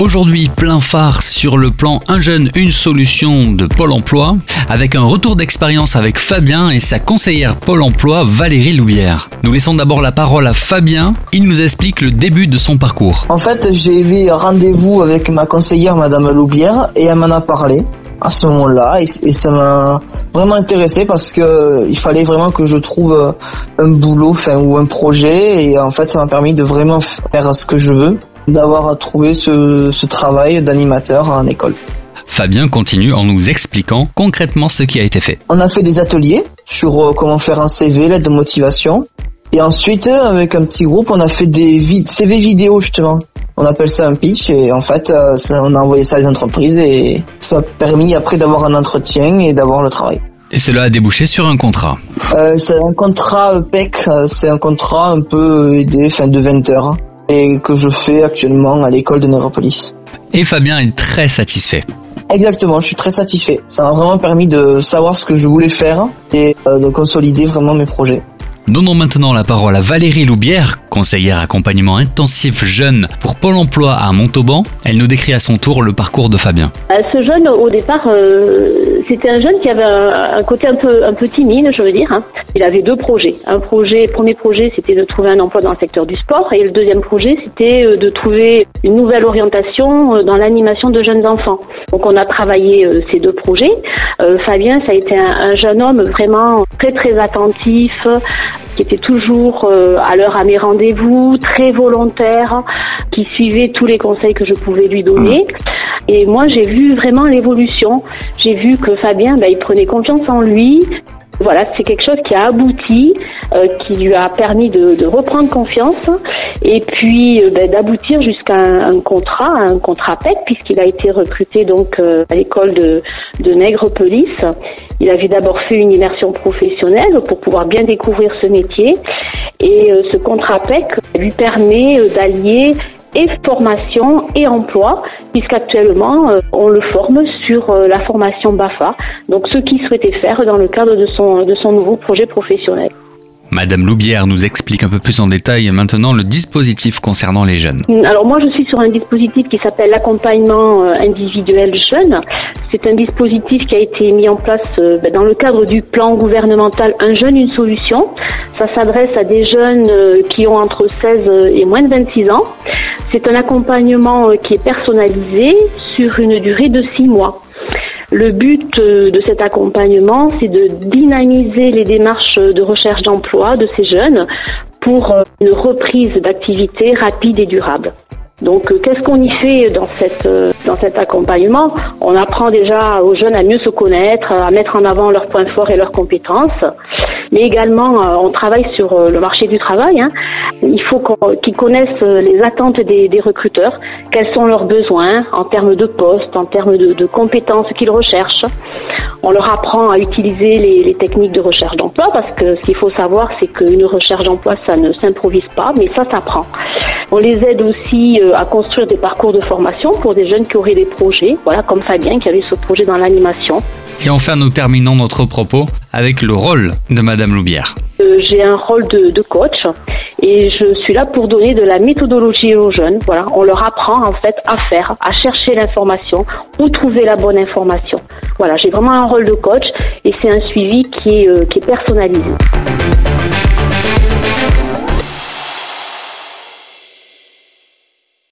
Aujourd'hui, plein phare sur le plan Un jeune, une solution de Pôle emploi, avec un retour d'expérience avec Fabien et sa conseillère Pôle emploi Valérie Loubière. Nous laissons d'abord la parole à Fabien, il nous explique le début de son parcours. En fait, j'ai eu rendez-vous avec ma conseillère Madame Loubière et elle m'en a parlé à ce moment-là et, ça m'a vraiment intéressé parce que il fallait vraiment que je trouve un boulot enfin ou un projet et en fait ça m'a permis de vraiment faire ce que je veux d'avoir trouvé ce, ce travail d'animateur en école. Fabien continue en nous expliquant concrètement ce qui a été fait. On a fait des ateliers sur euh, comment faire un CV, l'aide de motivation. Et ensuite, avec un petit groupe, on a fait des CV vidéo justement. On appelle ça un pitch et en fait, euh, on a envoyé ça à des entreprises et ça a permis après d'avoir un entretien et d'avoir le travail. Et cela a débouché sur un contrat. Euh, c'est un contrat PEC, c'est un contrat un peu aidé, fin de 20 heures et que je fais actuellement à l'école de Néropolis. Et Fabien est très satisfait. Exactement, je suis très satisfait. Ça m'a vraiment permis de savoir ce que je voulais faire et euh, de consolider vraiment mes projets. Donnons maintenant la parole à Valérie Loubière, conseillère accompagnement intensif jeune pour Pôle emploi à Montauban. Elle nous décrit à son tour le parcours de Fabien. Euh, ce jeune, au départ, euh, c'était un jeune qui avait un, côté un peu, timide, je veux dire. Hein. Il avait deux projets. Un premier projet, c'était de trouver un emploi dans le secteur du sport, et le deuxième projet, c'était euh, de trouver une nouvelle orientation dans l'animation de jeunes enfants. Donc, on a travaillé ces deux projets. Fabien, ça a été un jeune homme vraiment très très attentif, qui était toujours euh, à l'heure à mes rendez-vous, très volontaire, qui suivait tous les conseils que je pouvais lui donner. Et moi, j'ai vu vraiment l'évolution. J'ai vu que Fabien, ben, il prenait confiance en lui, voilà, c'est quelque chose qui a abouti, euh, qui lui a permis de, reprendre confiance et puis euh, ben, d'aboutir jusqu'à un, contrat, un contrat PEC, puisqu'il a été recruté donc euh, à l'école de, de Nègrepelisse. Il avait d'abord fait une immersion professionnelle pour pouvoir bien découvrir ce métier et ce contrat PEC lui permet d'allier et formation et emploi, puisqu'actuellement, euh, on le forme sur euh, la formation BAFA, donc ce qu'il souhaitait faire dans le cadre de son, de son nouveau projet professionnel. Madame Loubière nous explique un peu plus en détail maintenant le dispositif concernant les jeunes. Alors moi je suis sur un dispositif qui s'appelle l'accompagnement euh, individuel jeune. C'est un dispositif qui a été mis en place euh, ben, dans le cadre du plan gouvernemental Un jeune, une solution. Ça s'adresse à des jeunes euh, qui ont entre 16 et moins de 26 ans. C'est un accompagnement qui est personnalisé sur une durée de 6 mois. Le but euh, de cet accompagnement, c'est de dynamiser les démarches de recherche d'emploi de ces jeunes pour euh, une reprise d'activité rapide et durable. Donc, euh, qu'est-ce qu'on y fait dans, cette, dans cet accompagnement? On apprend déjà aux jeunes à mieux se connaître, à mettre en avant leurs points forts et leurs compétences. Mais également, euh, on travaille sur le marché du travail. Hein. Il faut qu'ils connaissent les attentes des, recruteurs, quels sont leurs besoins en termes de poste, en termes de, de compétences qu'ils recherchent. On leur apprend à utiliser les, les techniques de recherche d'emploi parce que ce qu'il faut savoir, c'est qu'une recherche d'emploi, ça ne s'improvise pas, mais ça s'apprend. On les aide aussi à construire des parcours de formation pour des jeunes qui auraient des projets, voilà, comme Fabien qui avait ce projet dans l'animation. Et enfin, nous terminons notre propos avec le rôle de Madame Loubière. Euh, j'ai un rôle de, coach et je suis là pour donner de la méthodologie aux jeunes. Voilà, on leur apprend en fait à faire, à chercher l'information, où trouver la bonne information. Voilà, j'ai vraiment un rôle de coach et c'est un suivi qui est, euh, qui est personnalisé.